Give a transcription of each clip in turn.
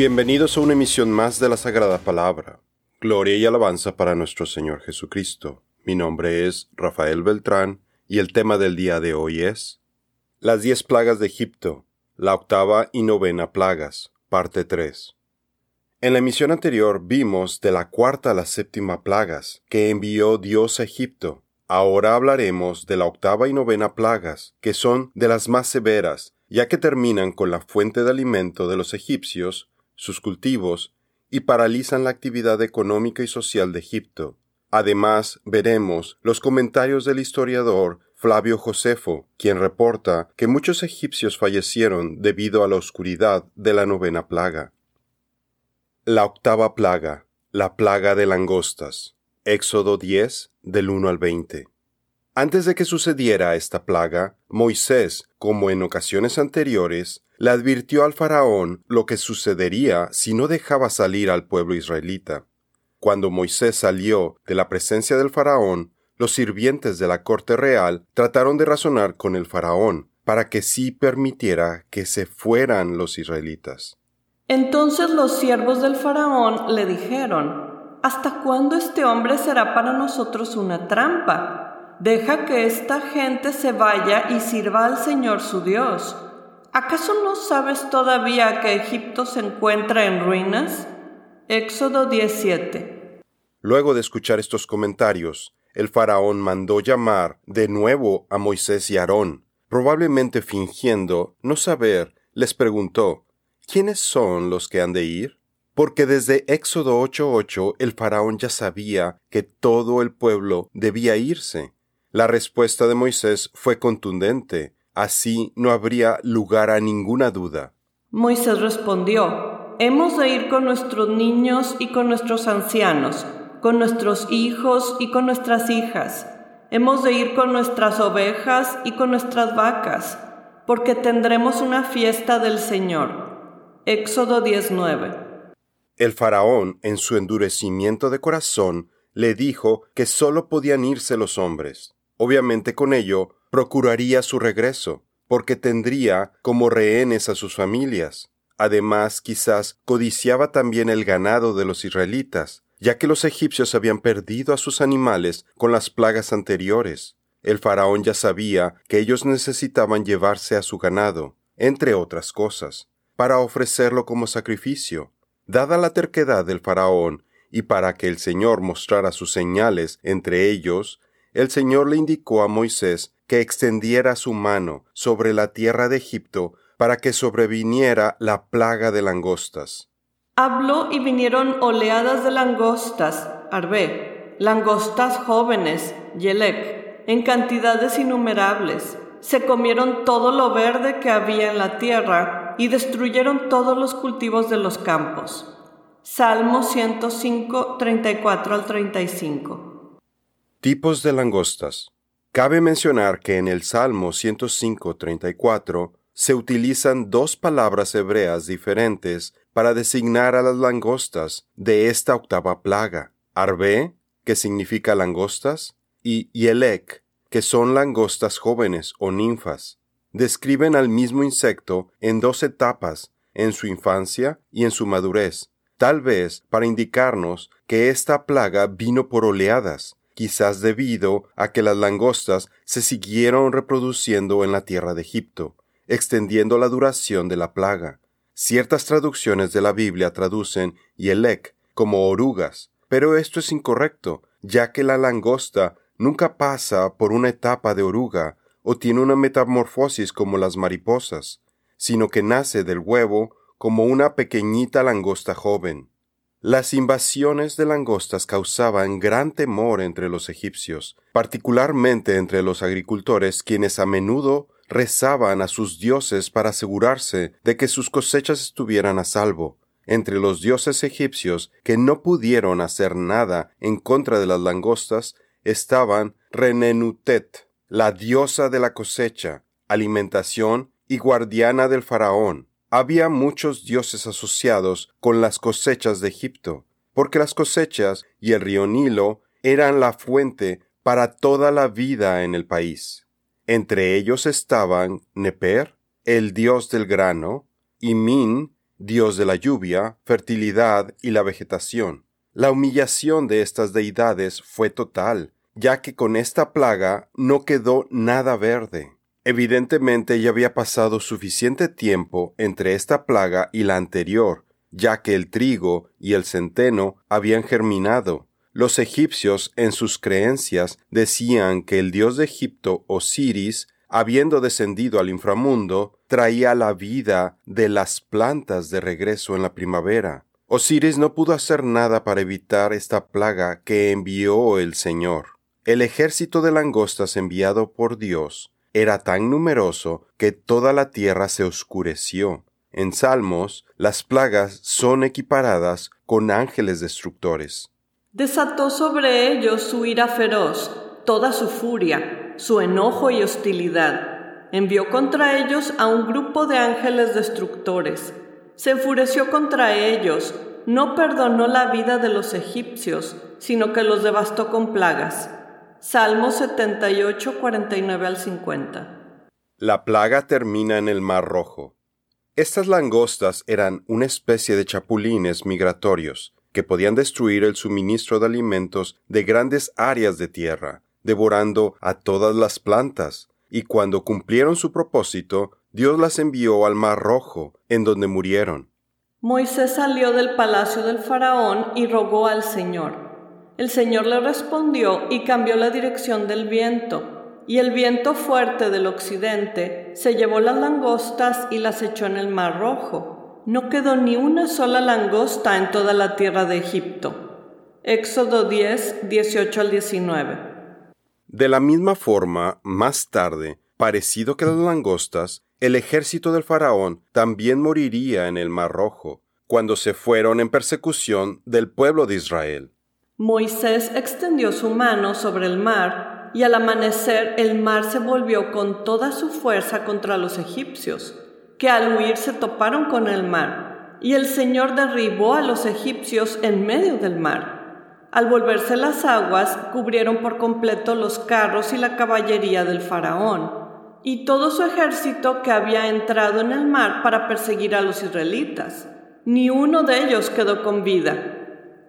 Bienvenidos a una emisión más de la Sagrada Palabra. Gloria y alabanza para nuestro Señor Jesucristo. Mi nombre es Rafael Beltrán y el tema del día de hoy es Las diez plagas de Egipto, la octava y novena plagas, parte 3. En la emisión anterior vimos de la cuarta a la séptima plagas que envió Dios a Egipto. Ahora hablaremos de la octava y novena plagas, que son de las más severas, ya que terminan con la fuente de alimento de los egipcios sus cultivos y paralizan la actividad económica y social de Egipto. Además, veremos los comentarios del historiador Flavio Josefo, quien reporta que muchos egipcios fallecieron debido a la oscuridad de la novena plaga. La octava plaga, la plaga de langostas. Éxodo 10, del 1 al 20. Antes de que sucediera esta plaga, Moisés, como en ocasiones anteriores, le advirtió al faraón lo que sucedería si no dejaba salir al pueblo israelita. Cuando Moisés salió de la presencia del faraón, los sirvientes de la corte real trataron de razonar con el faraón para que sí permitiera que se fueran los israelitas. Entonces los siervos del faraón le dijeron, ¿Hasta cuándo este hombre será para nosotros una trampa? Deja que esta gente se vaya y sirva al Señor su Dios ¿Acaso no sabes todavía que Egipto se encuentra en ruinas? Éxodo 17. Luego de escuchar estos comentarios, el faraón mandó llamar de nuevo a Moisés y Aarón. Probablemente fingiendo no saber, les preguntó, ¿quiénes son los que han de ir? Porque desde Éxodo 8:8 el faraón ya sabía que todo el pueblo debía irse. La respuesta de Moisés fue contundente. Así no habría lugar a ninguna duda. Moisés respondió, Hemos de ir con nuestros niños y con nuestros ancianos, con nuestros hijos y con nuestras hijas. Hemos de ir con nuestras ovejas y con nuestras vacas, porque tendremos una fiesta del Señor. Éxodo 19. El faraón, en su endurecimiento de corazón, le dijo que sólo podían irse los hombres. Obviamente con ello procuraría su regreso, porque tendría como rehenes a sus familias. Además, quizás codiciaba también el ganado de los israelitas, ya que los egipcios habían perdido a sus animales con las plagas anteriores. El faraón ya sabía que ellos necesitaban llevarse a su ganado, entre otras cosas, para ofrecerlo como sacrificio. Dada la terquedad del faraón, y para que el Señor mostrara sus señales entre ellos, el Señor le indicó a Moisés que extendiera su mano sobre la tierra de Egipto para que sobreviniera la plaga de langostas. Habló y vinieron oleadas de langostas, Arbe, langostas jóvenes, Yelec, en cantidades innumerables. Se comieron todo lo verde que había en la tierra y destruyeron todos los cultivos de los campos. Salmo 105, 34 al 35. Tipos de langostas. Cabe mencionar que en el Salmo 105.34 se utilizan dos palabras hebreas diferentes para designar a las langostas de esta octava plaga. Arbe, que significa langostas, y Yelek, que son langostas jóvenes o ninfas. Describen al mismo insecto en dos etapas, en su infancia y en su madurez, tal vez para indicarnos que esta plaga vino por oleadas, quizás debido a que las langostas se siguieron reproduciendo en la tierra de Egipto, extendiendo la duración de la plaga. Ciertas traducciones de la Biblia traducen Yelek como orugas, pero esto es incorrecto, ya que la langosta nunca pasa por una etapa de oruga o tiene una metamorfosis como las mariposas, sino que nace del huevo como una pequeñita langosta joven. Las invasiones de langostas causaban gran temor entre los egipcios, particularmente entre los agricultores quienes a menudo rezaban a sus dioses para asegurarse de que sus cosechas estuvieran a salvo. Entre los dioses egipcios que no pudieron hacer nada en contra de las langostas estaban Renenutet, la diosa de la cosecha, alimentación y guardiana del faraón, había muchos dioses asociados con las cosechas de Egipto, porque las cosechas y el río Nilo eran la fuente para toda la vida en el país. Entre ellos estaban Neper, el dios del grano, y Min, dios de la lluvia, fertilidad y la vegetación. La humillación de estas deidades fue total, ya que con esta plaga no quedó nada verde. Evidentemente ya había pasado suficiente tiempo entre esta plaga y la anterior, ya que el trigo y el centeno habían germinado. Los egipcios en sus creencias decían que el dios de Egipto, Osiris, habiendo descendido al inframundo, traía la vida de las plantas de regreso en la primavera. Osiris no pudo hacer nada para evitar esta plaga que envió el Señor. El ejército de langostas enviado por Dios era tan numeroso que toda la tierra se oscureció. En Salmos, las plagas son equiparadas con ángeles destructores. Desató sobre ellos su ira feroz, toda su furia, su enojo y hostilidad. Envió contra ellos a un grupo de ángeles destructores se enfureció contra ellos, no perdonó la vida de los egipcios, sino que los devastó con plagas. Salmo 78, 49 al 50. La plaga termina en el Mar Rojo. Estas langostas eran una especie de chapulines migratorios que podían destruir el suministro de alimentos de grandes áreas de tierra, devorando a todas las plantas, y cuando cumplieron su propósito, Dios las envió al Mar Rojo, en donde murieron. Moisés salió del palacio del faraón y rogó al Señor. El Señor le respondió y cambió la dirección del viento, y el viento fuerte del occidente se llevó las langostas y las echó en el Mar Rojo. No quedó ni una sola langosta en toda la tierra de Egipto. Éxodo 10, 18 al 19. De la misma forma, más tarde, parecido que las langostas, el ejército del faraón también moriría en el Mar Rojo, cuando se fueron en persecución del pueblo de Israel. Moisés extendió su mano sobre el mar, y al amanecer el mar se volvió con toda su fuerza contra los egipcios, que al huir se toparon con el mar, y el Señor derribó a los egipcios en medio del mar. Al volverse las aguas, cubrieron por completo los carros y la caballería del faraón y todo su ejército que había entrado en el mar para perseguir a los israelitas. Ni uno de ellos quedó con vida.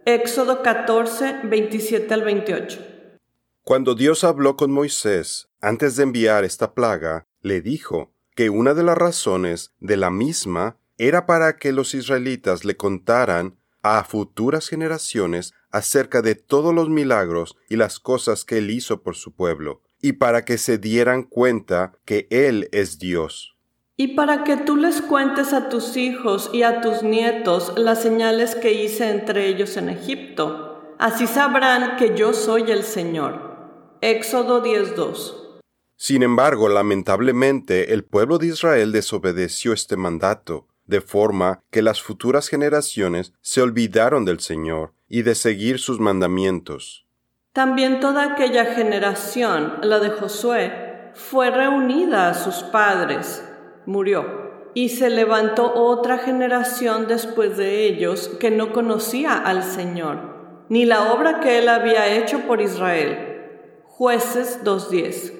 Éxodo 14, 27 al 28. Cuando Dios habló con Moisés antes de enviar esta plaga, le dijo que una de las razones de la misma era para que los israelitas le contaran a futuras generaciones acerca de todos los milagros y las cosas que él hizo por su pueblo, y para que se dieran cuenta que Él es Dios. Y para que tú les cuentes a tus hijos y a tus nietos las señales que hice entre ellos en Egipto. Así sabrán que yo soy el Señor. Éxodo 10.2. Sin embargo, lamentablemente, el pueblo de Israel desobedeció este mandato, de forma que las futuras generaciones se olvidaron del Señor y de seguir sus mandamientos. También toda aquella generación, la de Josué, fue reunida a sus padres, murió, y se levantó otra generación después de ellos que no conocía al Señor, ni la obra que él había hecho por Israel. Jueces 2.10.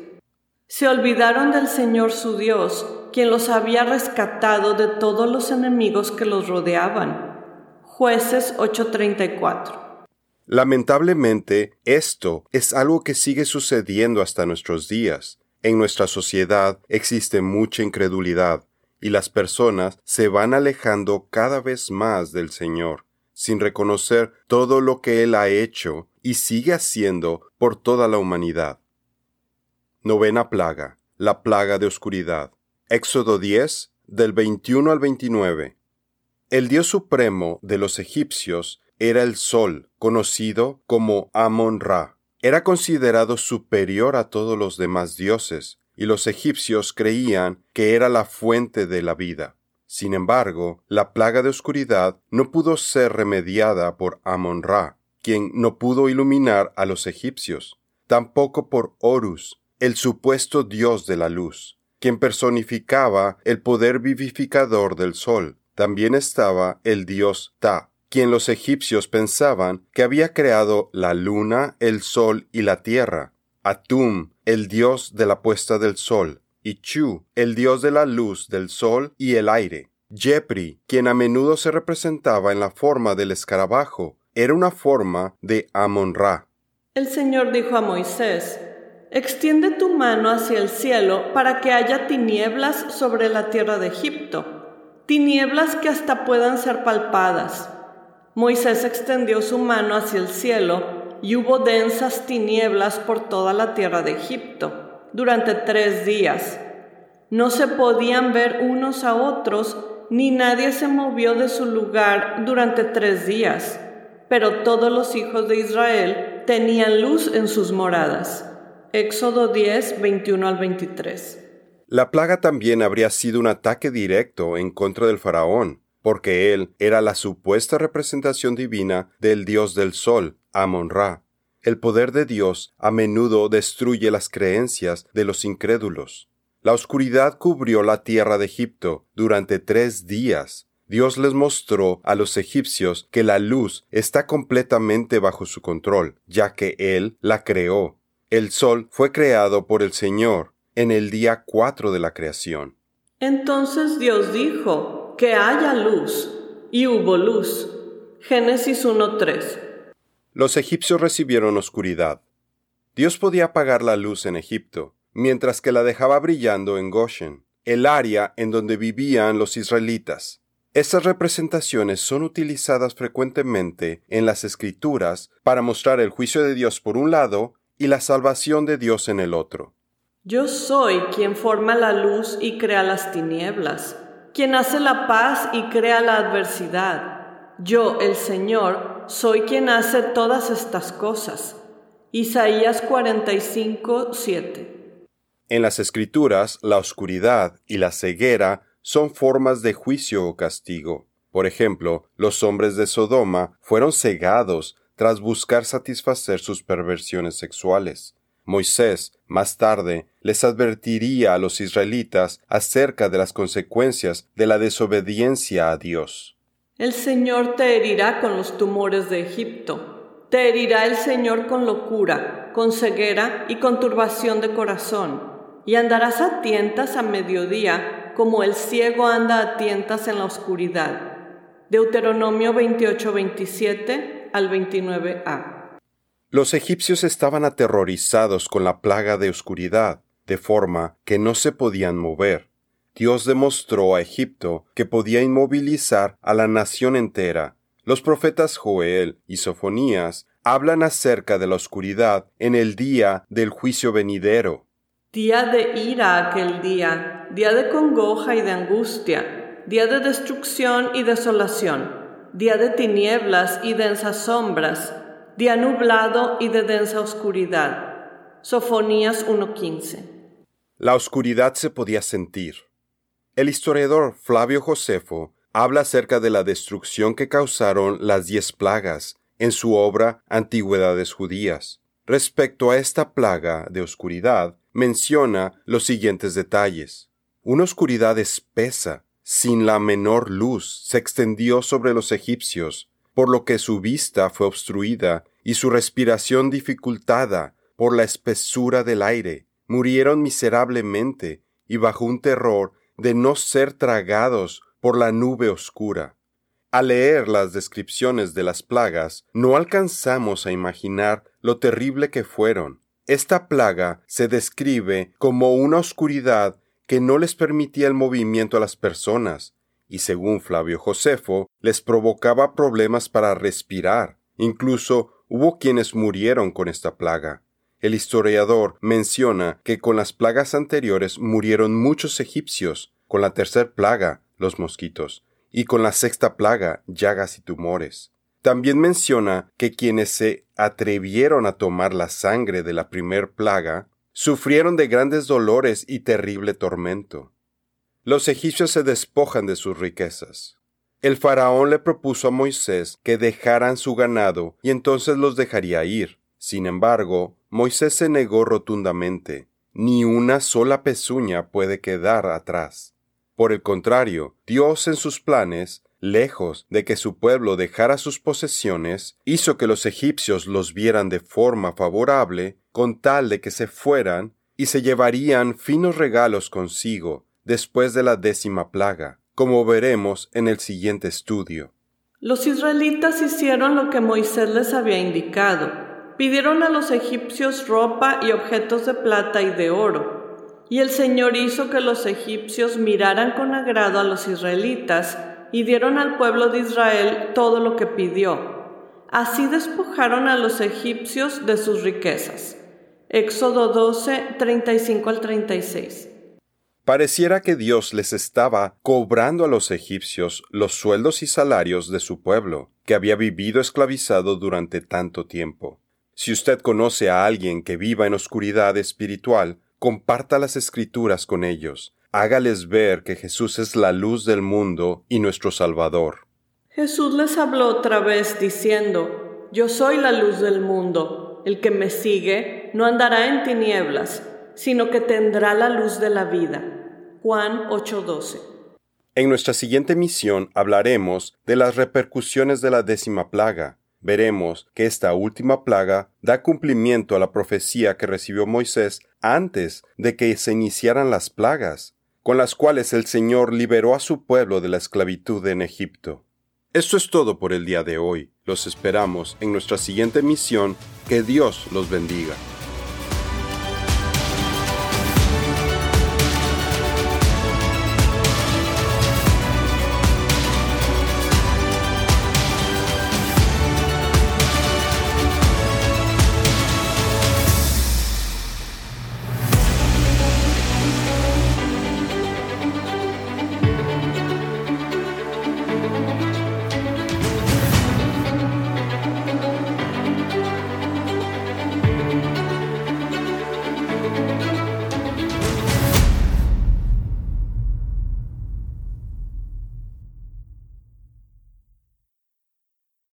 Se olvidaron del Señor su Dios, quien los había rescatado de todos los enemigos que los rodeaban. Jueces 8:34. Lamentablemente, esto es algo que sigue sucediendo hasta nuestros días. En nuestra sociedad existe mucha incredulidad y las personas se van alejando cada vez más del Señor, sin reconocer todo lo que Él ha hecho y sigue haciendo por toda la humanidad. Novena plaga, la plaga de oscuridad. Éxodo 10, del 21 al 29. El Dios supremo de los egipcios era el sol, conocido como Amon-Ra. Era considerado superior a todos los demás dioses, y los egipcios creían que era la fuente de la vida. Sin embargo, la plaga de oscuridad no pudo ser remediada por Amon-Ra, quien no pudo iluminar a los egipcios, tampoco por Horus, el supuesto dios de la luz, quien personificaba el poder vivificador del sol. También estaba el dios Ta, quien los egipcios pensaban que había creado la luna, el sol y la tierra, Atum, el dios de la puesta del sol, y Chu, el dios de la luz del sol y el aire. Jepri, quien a menudo se representaba en la forma del escarabajo, era una forma de Amon-Ra. El Señor dijo a Moisés, Extiende tu mano hacia el cielo para que haya tinieblas sobre la tierra de Egipto, tinieblas que hasta puedan ser palpadas. Moisés extendió su mano hacia el cielo y hubo densas tinieblas por toda la tierra de Egipto durante tres días. No se podían ver unos a otros, ni nadie se movió de su lugar durante tres días, pero todos los hijos de Israel tenían luz en sus moradas. Éxodo 10, 21 al 23. La plaga también habría sido un ataque directo en contra del faraón, porque él era la supuesta representación divina del dios del sol, Amon-Ra. El poder de Dios a menudo destruye las creencias de los incrédulos. La oscuridad cubrió la tierra de Egipto durante tres días. Dios les mostró a los egipcios que la luz está completamente bajo su control, ya que Él la creó el sol fue creado por el Señor en el día cuatro de la creación. Entonces Dios dijo, que haya luz, y hubo luz. Génesis 1.3. Los egipcios recibieron oscuridad. Dios podía apagar la luz en Egipto, mientras que la dejaba brillando en Goshen, el área en donde vivían los israelitas. Estas representaciones son utilizadas frecuentemente en las escrituras para mostrar el juicio de Dios por un lado y la salvación de Dios en el otro. Yo soy quien forma la luz y crea las tinieblas, quien hace la paz y crea la adversidad. Yo, el Señor, soy quien hace todas estas cosas. Isaías 45, 7. En las Escrituras, la oscuridad y la ceguera son formas de juicio o castigo. Por ejemplo, los hombres de Sodoma fueron cegados tras buscar satisfacer sus perversiones sexuales. Moisés, más tarde, les advertiría a los israelitas acerca de las consecuencias de la desobediencia a Dios. El Señor te herirá con los tumores de Egipto. Te herirá el Señor con locura, con ceguera y con turbación de corazón. Y andarás a tientas a mediodía, como el ciego anda a tientas en la oscuridad. Deuteronomio 28-27 al 29a. Los egipcios estaban aterrorizados con la plaga de oscuridad, de forma que no se podían mover. Dios demostró a Egipto que podía inmovilizar a la nación entera. Los profetas Joel y Sofonías hablan acerca de la oscuridad en el día del juicio venidero. Día de ira aquel día, día de congoja y de angustia, día de destrucción y desolación día de tinieblas y densas sombras, día nublado y de densa oscuridad. Sofonías 1.15. La oscuridad se podía sentir. El historiador Flavio Josefo habla acerca de la destrucción que causaron las diez plagas en su obra Antigüedades Judías. Respecto a esta plaga de oscuridad, menciona los siguientes detalles. Una oscuridad espesa, sin la menor luz, se extendió sobre los egipcios, por lo que su vista fue obstruida y su respiración dificultada por la espesura del aire. Murieron miserablemente y bajo un terror de no ser tragados por la nube oscura. Al leer las descripciones de las plagas, no alcanzamos a imaginar lo terrible que fueron. Esta plaga se describe como una oscuridad que no les permitía el movimiento a las personas, y según Flavio Josefo, les provocaba problemas para respirar. Incluso hubo quienes murieron con esta plaga. El historiador menciona que con las plagas anteriores murieron muchos egipcios, con la tercera plaga, los mosquitos, y con la sexta plaga, llagas y tumores. También menciona que quienes se atrevieron a tomar la sangre de la primer plaga sufrieron de grandes dolores y terrible tormento. Los egipcios se despojan de sus riquezas. El faraón le propuso a Moisés que dejaran su ganado y entonces los dejaría ir. Sin embargo, Moisés se negó rotundamente. Ni una sola pezuña puede quedar atrás. Por el contrario, Dios en sus planes lejos de que su pueblo dejara sus posesiones, hizo que los egipcios los vieran de forma favorable, con tal de que se fueran y se llevarían finos regalos consigo después de la décima plaga. Como veremos en el siguiente estudio. Los israelitas hicieron lo que Moisés les había indicado. Pidieron a los egipcios ropa y objetos de plata y de oro. Y el Señor hizo que los egipcios miraran con agrado a los israelitas y dieron al pueblo de Israel todo lo que pidió. Así despojaron a los egipcios de sus riquezas. Éxodo 12, 35 al 36. Pareciera que Dios les estaba cobrando a los egipcios los sueldos y salarios de su pueblo, que había vivido esclavizado durante tanto tiempo. Si usted conoce a alguien que viva en oscuridad espiritual, comparta las escrituras con ellos, hágales ver que Jesús es la luz del mundo y nuestro Salvador. Jesús les habló otra vez diciendo, Yo soy la luz del mundo, el que me sigue no andará en tinieblas, sino que tendrá la luz de la vida. Juan 8:12. En nuestra siguiente misión hablaremos de las repercusiones de la décima plaga. Veremos que esta última plaga da cumplimiento a la profecía que recibió Moisés antes de que se iniciaran las plagas, con las cuales el Señor liberó a su pueblo de la esclavitud en Egipto. Esto es todo por el día de hoy. Los esperamos en nuestra siguiente misión. Que Dios los bendiga.